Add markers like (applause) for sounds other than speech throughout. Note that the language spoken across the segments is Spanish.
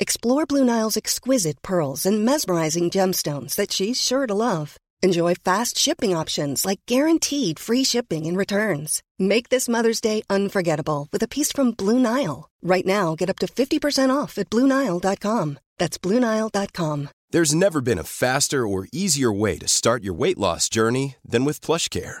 Explore Blue Nile's exquisite pearls and mesmerizing gemstones that she's sure to love. Enjoy fast shipping options like guaranteed free shipping and returns. Make this Mother's Day unforgettable with a piece from Blue Nile. Right now, get up to 50% off at BlueNile.com. That's BlueNile.com. There's never been a faster or easier way to start your weight loss journey than with PlushCare.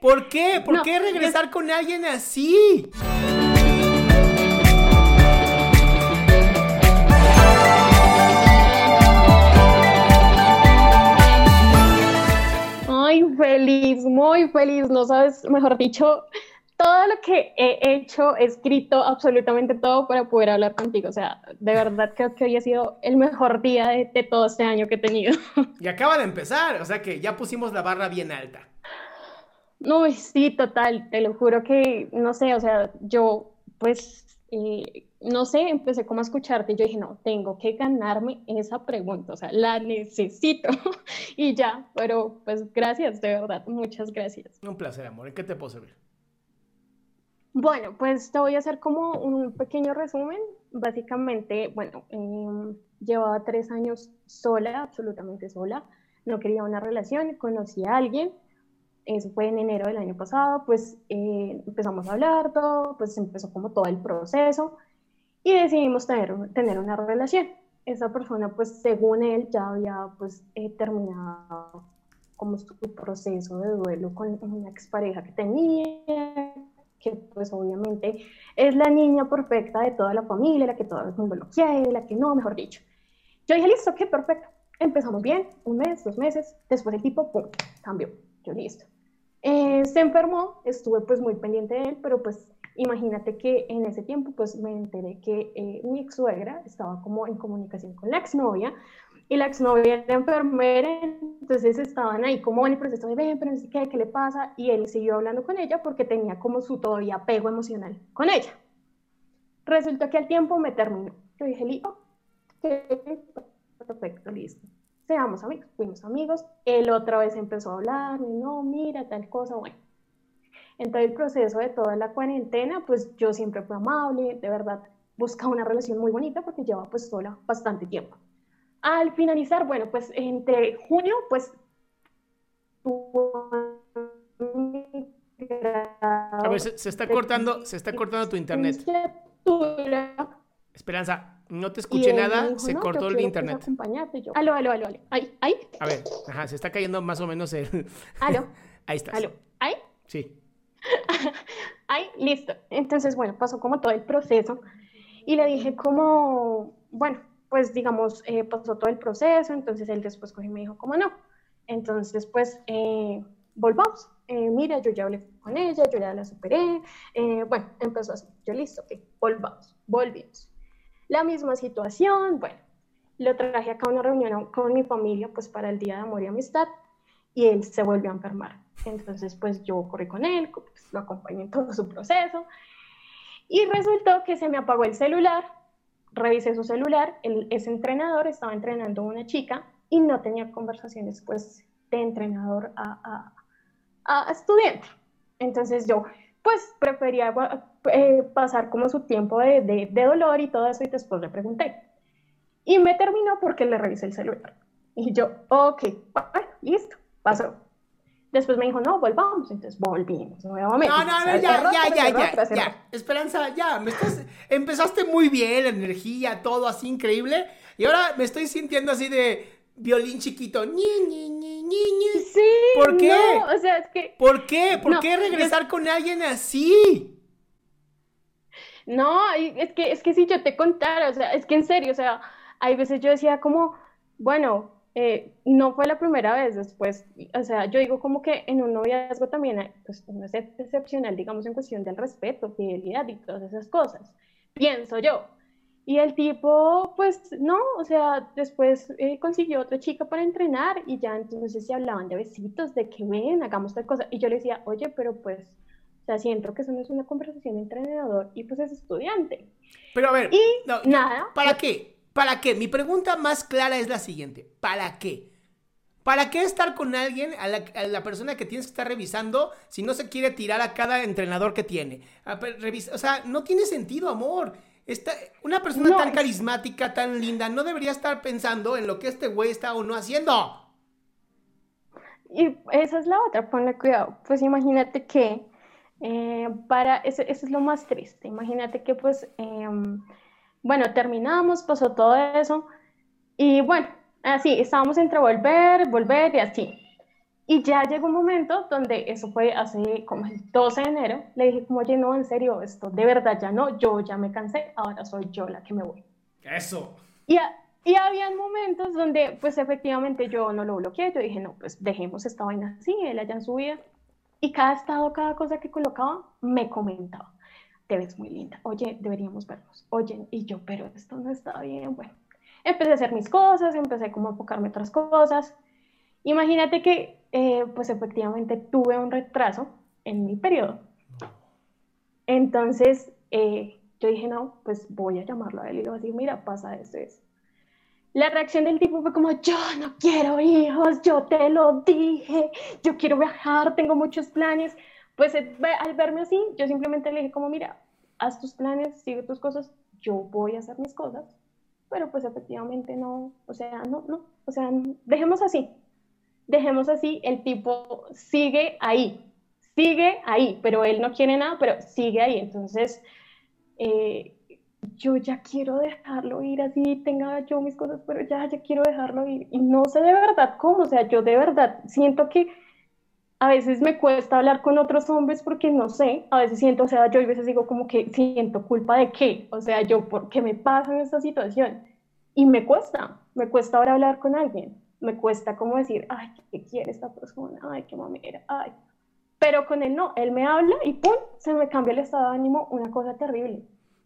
¿Por qué? ¿Por No, qué regresar con alguien así? Ay, feliz, muy feliz, no sabes, mejor dicho, todo lo que he hecho, he escrito absolutamente todo para poder hablar contigo. O sea, de verdad creo que hoy ha sido el mejor día de, de todo este año que he tenido. Y acaba de empezar, o sea que ya pusimos la barra bien alta. No, sí, total, te lo juro que, no sé, o sea, yo, pues, eh, no sé, empecé como a escucharte y yo dije, no, tengo que ganarme esa pregunta, o sea, la necesito (laughs) y ya, pero pues gracias, de verdad, muchas gracias. Un placer, amor. ¿En qué te puedo servir? Bueno, pues te voy a hacer como un pequeño resumen. Básicamente, bueno, eh, llevaba tres años sola, absolutamente sola. No quería una relación, conocí a alguien. Eso fue en enero del año pasado. Pues eh, empezamos a hablar todo, pues empezó como todo el proceso y decidimos tener, tener una relación. Esa persona, pues según él, ya había pues eh, terminado como su proceso de duelo con una expareja que tenía que pues obviamente es la niña perfecta de toda la familia, la que todo el mundo lo quiere, la que no, mejor dicho. Yo dije, listo, qué perfecto. Empezamos bien, un mes, dos meses, después el tipo, pum, cambió. Yo, listo. Eh, se enfermó, estuve pues muy pendiente de él, pero pues imagínate que en ese tiempo pues me enteré que eh, mi ex suegra estaba como en comunicación con la exnovia, y la exnovia era enfermera, entonces estaban ahí como en el proceso de, ven, pero no sé qué, qué le pasa, y él siguió hablando con ella porque tenía como su todavía apego emocional con ella. Resultó que al tiempo me terminó. Yo dije, listo, perfecto, listo. Seamos amigos, fuimos amigos. Él otra vez empezó a hablar, no, mira, tal cosa, bueno. En todo el proceso de toda la cuarentena, pues yo siempre fui amable, de verdad, buscaba una relación muy bonita porque llevaba pues sola bastante tiempo. Al finalizar, bueno, pues entre junio, pues... A ver, se, se está cortando, se está cortando tu internet. Esperanza, no te escuché nada, dijo, se "No, cortó el internet. acompañarte". Yo, aló, aló, aló, aló. Ahí, ahí, A ver, ajá, se está cayendo más o menos el... (laughs) aló, Ahí estás. aló, ahí. Sí. (laughs) Ay, listo. Entonces, bueno, pasó como todo el proceso y le dije como, bueno, pues digamos, eh, pasó todo el proceso, entonces él después cogió y me dijo como no. Entonces, pues, eh, volvamos. Eh, mira, yo ya hablé con ella, yo ya la superé. Eh, bueno, empezó así. Yo listo, ok, volvamos, volvimos. La misma situación, bueno, lo traje acá a una reunión con mi familia, pues para el Día de Amor y Amistad, y él se volvió a enfermar. Entonces, pues yo corrí con él, pues, lo acompañé en todo su proceso, y resultó que se me apagó el celular, revisé su celular, él, ese entrenador estaba entrenando a una chica y no tenía conversaciones, pues, de entrenador a, a, a estudiante. Entonces yo, pues, prefería eh, pasar como su tiempo de, de, de dolor y todo eso, y después le pregunté. Y me terminó porque le revisé el celular. Y yo, ok, bueno, listo, pasó. Después me dijo, no, volvamos. Entonces volvimos nuevamente. No, no, no, ya, ya, ya, ya. Esperanza, ya, me estás, empezaste muy bien, la energía, todo así increíble, y ahora me estoy sintiendo así de violín chiquito, ñi, ñi, ñi, ñi, ñi. Sí, ¿Por qué? No, o sea, es que... ¿Por qué? ¿Por qué regresar con alguien así? No, es que, es que si yo te contara, o sea, es que en serio, o sea, hay veces yo decía como, bueno, eh, no fue la primera vez después, o sea, yo digo como que en un noviazgo también pues, no es excepcional, digamos, en cuestión del respeto, fidelidad y todas esas cosas, pienso yo. Y el tipo, pues no, o sea, después eh, consiguió otra chica para entrenar y ya entonces se hablaban de besitos, de que ven, hagamos tal cosa. Y yo le decía, oye, pero pues, o sea, siento que eso no es una conversación entre entrenador y pues es estudiante. Pero a ver, y nada. ¿Para qué? ¿Para qué? Mi pregunta más clara es la siguiente, ¿para qué? ¿Para qué estar con alguien, a la, persona que tienes que estar revisando, si no se quiere tirar a cada entrenador que tiene? o sea, no tiene sentido, amor una persona tan carismática, tan linda, no debería estar pensando en lo que este güey está o no haciendo. Y esa es la otra, ponle cuidado. Pues imagínate que eh, para eso, es lo más triste. Imagínate que pues, em, bueno, terminamos, pasó todo eso y bueno, así, estábamos entre volver, volver y así. Y ya llegó un momento donde eso fue hace como el 12 de enero, le dije como, oye, no, en serio, esto de verdad ya no, yo ya me cansé, ahora soy yo la que me voy. Eso. Y, y había momentos donde pues efectivamente yo no lo bloqueé, yo dije, no, pues dejemos esta vaina así, él allá en su vida. Y cada estado, cada cosa que colocaba, me comentaba, te ves muy linda, oye, deberíamos vernos, oye, y yo, pero esto no está bien, bueno. Empecé a hacer mis cosas, empecé como a enfocarme otras cosas. Imagínate que eh, pues efectivamente tuve un retraso en mi periodo. Entonces, eh, yo dije, no, pues voy a llamarlo a él y le voy a decir, mira, pasa esto, es. La reacción del tipo fue como, yo no quiero hijos, yo te lo dije, yo quiero viajar, tengo muchos planes. Pues eh, al verme así, yo simplemente le dije como, mira, haz tus planes, sigue tus cosas, yo voy a hacer mis cosas, pero pues efectivamente no, o sea, no, no, o sea, dejemos así, dejemos así, el tipo sigue ahí, sigue ahí, pero él no quiere nada, pero sigue ahí. Entonces, eh, yo ya quiero dejarlo ir así, tenga yo mis cosas, pero ya, ya quiero dejarlo ir. Y no sé de verdad cómo, o sea, yo de verdad siento que a veces me cuesta hablar con otros hombres porque no sé, a veces siento, o sea, yo a veces digo como que siento culpa de qué, o sea, yo, ¿por qué me pasa en esta situación? Y me cuesta, me cuesta ahora hablar con alguien me cuesta como decir, ay, ¿qué quiere esta persona? Ay, qué mamera, ay. Pero con él no, él me habla y ¡pum! Se me cambia el estado de ánimo, una cosa terrible.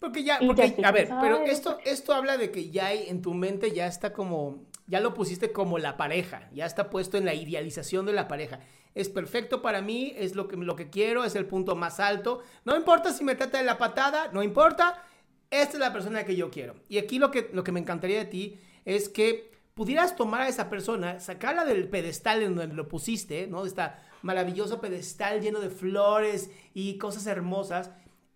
Porque ya, porque, a ver, pero esto, esto habla de que ya hay, en tu mente ya está como, ya lo pusiste como la pareja, ya está puesto en la idealización de la pareja. Es perfecto para mí, es lo que, lo que quiero, es el punto más alto. No importa si me trata de la patada, no importa, esta es la persona que yo quiero. Y aquí lo que, lo que me encantaría de ti es que pudieras tomar a esa persona, sacarla del pedestal en donde lo pusiste, ¿no? Esta maravilloso pedestal lleno de flores y cosas hermosas,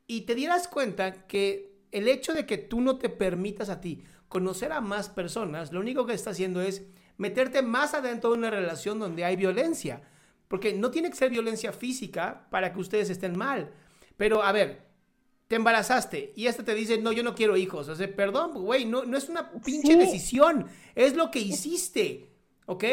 y te dieras cuenta que el hecho de que tú no te permitas a ti conocer a más personas, lo único que está haciendo es meterte más adentro de una relación donde hay violencia. Porque no tiene que ser violencia física para que ustedes estén mal. Pero a ver, te embarazaste y esta te dice, no, yo no quiero hijos. O sea, perdón, güey, no, no es una pinche decisión, es lo que hiciste, ¿ok?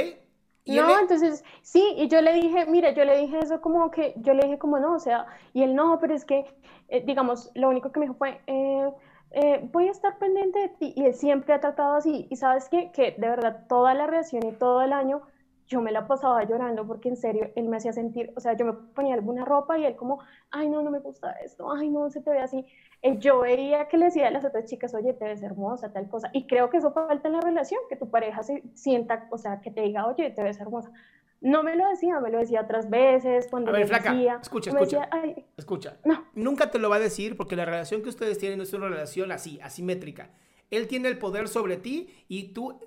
no, entonces, sí, y yo le dije, mira, yo le dije eso como que, yo le dije como no, o sea, y él no, pero es que, eh, digamos, lo único que me dijo fue, eh, eh, voy a estar pendiente de ti, y él siempre ha tratado así, y sabes qué, que de verdad toda la relación y todo el año yo me la pasaba llorando porque en serio él me hacía sentir, o sea, yo me ponía alguna ropa y él como, ay, no, no me gusta esto, ay, no, se te ve así. Eh, yo veía que le decía a las otras chicas, oye, te ves hermosa, tal cosa. Y creo que eso falta en la relación, que tu pareja se sienta, o sea, que te diga, oye, te ves hermosa. No me lo decía, me lo decía otras veces, cuando a ver, flaca, decía, escucha, escucha, escucha. No. Nunca te lo va a decir porque la relación que ustedes tienen es una relación así, asimétrica. Él tiene el poder sobre ti y tú,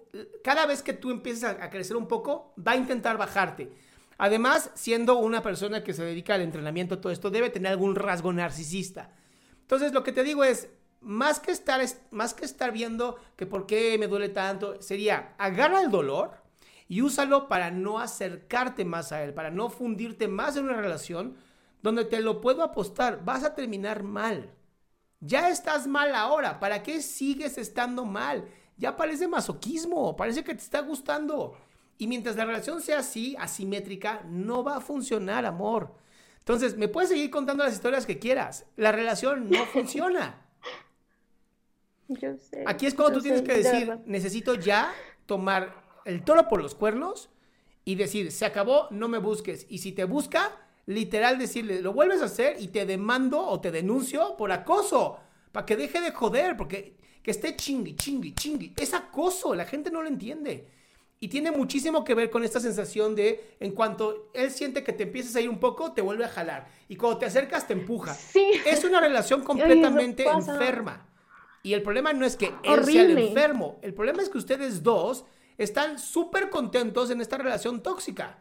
cada vez que tú empieces a, crecer un poco, va a intentar bajarte. Además, siendo una persona que se dedica al entrenamiento, todo esto debe tener algún rasgo narcisista. Entonces, lo que te digo es, más que estar, más que estar viendo que por qué me duele tanto, sería agarra el dolor y úsalo para no acercarte más a él, para no fundirte más en una relación donde te lo puedo apostar, vas a terminar mal. Ya estás mal ahora. ¿Para qué sigues estando mal? Ya parece masoquismo. Parece que te está gustando. Y mientras la relación sea así, asimétrica, no va a funcionar, amor. Entonces, me puedes seguir contando las historias que quieras. La relación no (laughs) funciona. Yo sé. Aquí es cuando tú tienes que decir, necesito ya tomar el toro por los cuernos y decir, se acabó, no me busques. Y si te busca, literal decirle, lo vuelves a hacer y te demando o te denuncio por acoso, para que deje de joder, porque que esté chingui, chingui, chingui. Es acoso, la gente no lo entiende. Y tiene muchísimo que ver con esta sensación de en cuanto él siente que te empiezas a ir un poco, te vuelve a jalar. Y cuando te acercas, te empuja. Sí. Es una relación (laughs) completamente enferma. Y el problema no es que él sea el enfermo. El problema es que ustedes dos están súper contentos en esta relación tóxica.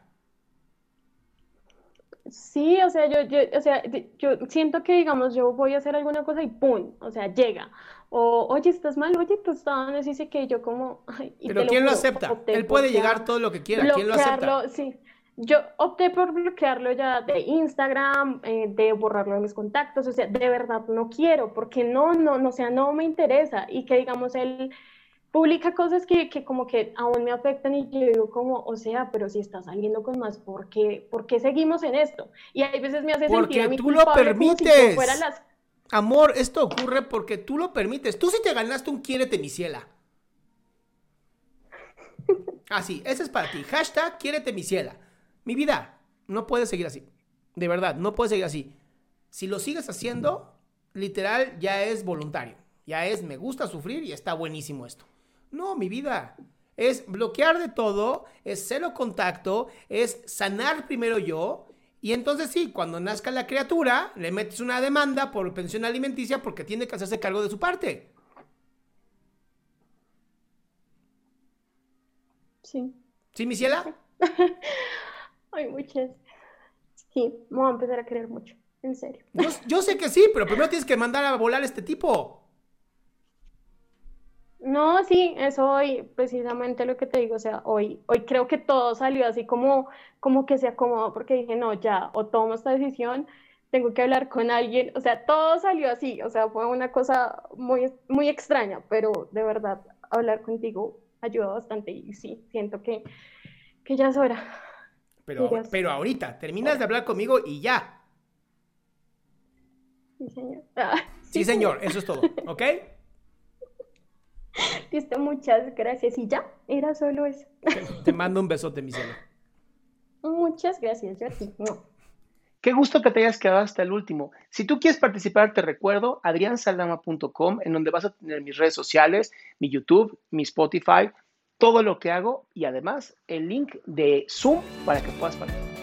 Sí, o sea, yo, yo, o sea, yo siento que, digamos, yo voy a hacer alguna cosa y ¡pum! O sea, llega. O, oye, ¿estás mal? Oye, pues estaban dice que yo como... (laughs) Pero ¿quién lo, acepta? Él puede llegar todo lo que quiera. ¿Quién lo acepta? Sí. Yo opté por bloquearlo ya de Instagram, eh, de borrarlo de mis contactos, o sea, de verdad no quiero, porque no, no, no, o sea, no me interesa y que digamos él publica cosas que, que, como que aún me afectan y yo digo como, o sea, pero si está saliendo con más, ¿por qué, ¿por qué seguimos en esto? Y hay veces me hace porque sentir a tú lo permites. Amor, esto ocurre porque tú lo permites. Tú sí te ganaste un quiérete mi ciela. Así, ese es para ti. Hashtag quiérete mi ciela. Mi vida, no puedes seguir así. De verdad, no puedes seguir así. Si lo sigues haciendo, literal, ya es voluntario. Ya es, me gusta sufrir y está buenísimo esto. No, mi vida. Es bloquear de todo, es cero contacto, es sanar primero yo. Y entonces sí, cuando nazca la criatura, le metes una demanda por pensión alimenticia porque tiene que hacerse cargo de su parte. Sí. ¿Sí, mi ciela? (laughs) Ay, muchas. Sí, me voy a empezar a creer mucho, en serio. Yo, yo sé que sí, pero primero tienes que mandar a volar a este tipo. No, sí, eso hoy, precisamente lo que te digo, o sea, hoy, hoy creo que todo salió así como, como que se acomodó porque dije, no, ya, o tomo esta decisión, tengo que hablar con alguien, o sea, todo salió así, o sea, fue una cosa muy, muy extraña, pero de verdad, hablar contigo ayuda bastante y sí, siento que, que ya es hora. Pero, pero ahorita, terminas de hablar conmigo y ya. Sí, señor. (laughs) sí, señor, eso es todo, ¿ok? (laughs) Listo, muchas gracias. Y ya, era solo eso. Te, mando un besote, mi cielo. Muchas gracias, yo a ti. Qué gusto que te hayas quedado hasta el último. Si tú quieres participar, te recuerdo adriansaldama.com, en donde vas a tener mis redes sociales, mi YouTube, mi Spotify, todo lo que hago y además el link de Zoom para que puedas participar.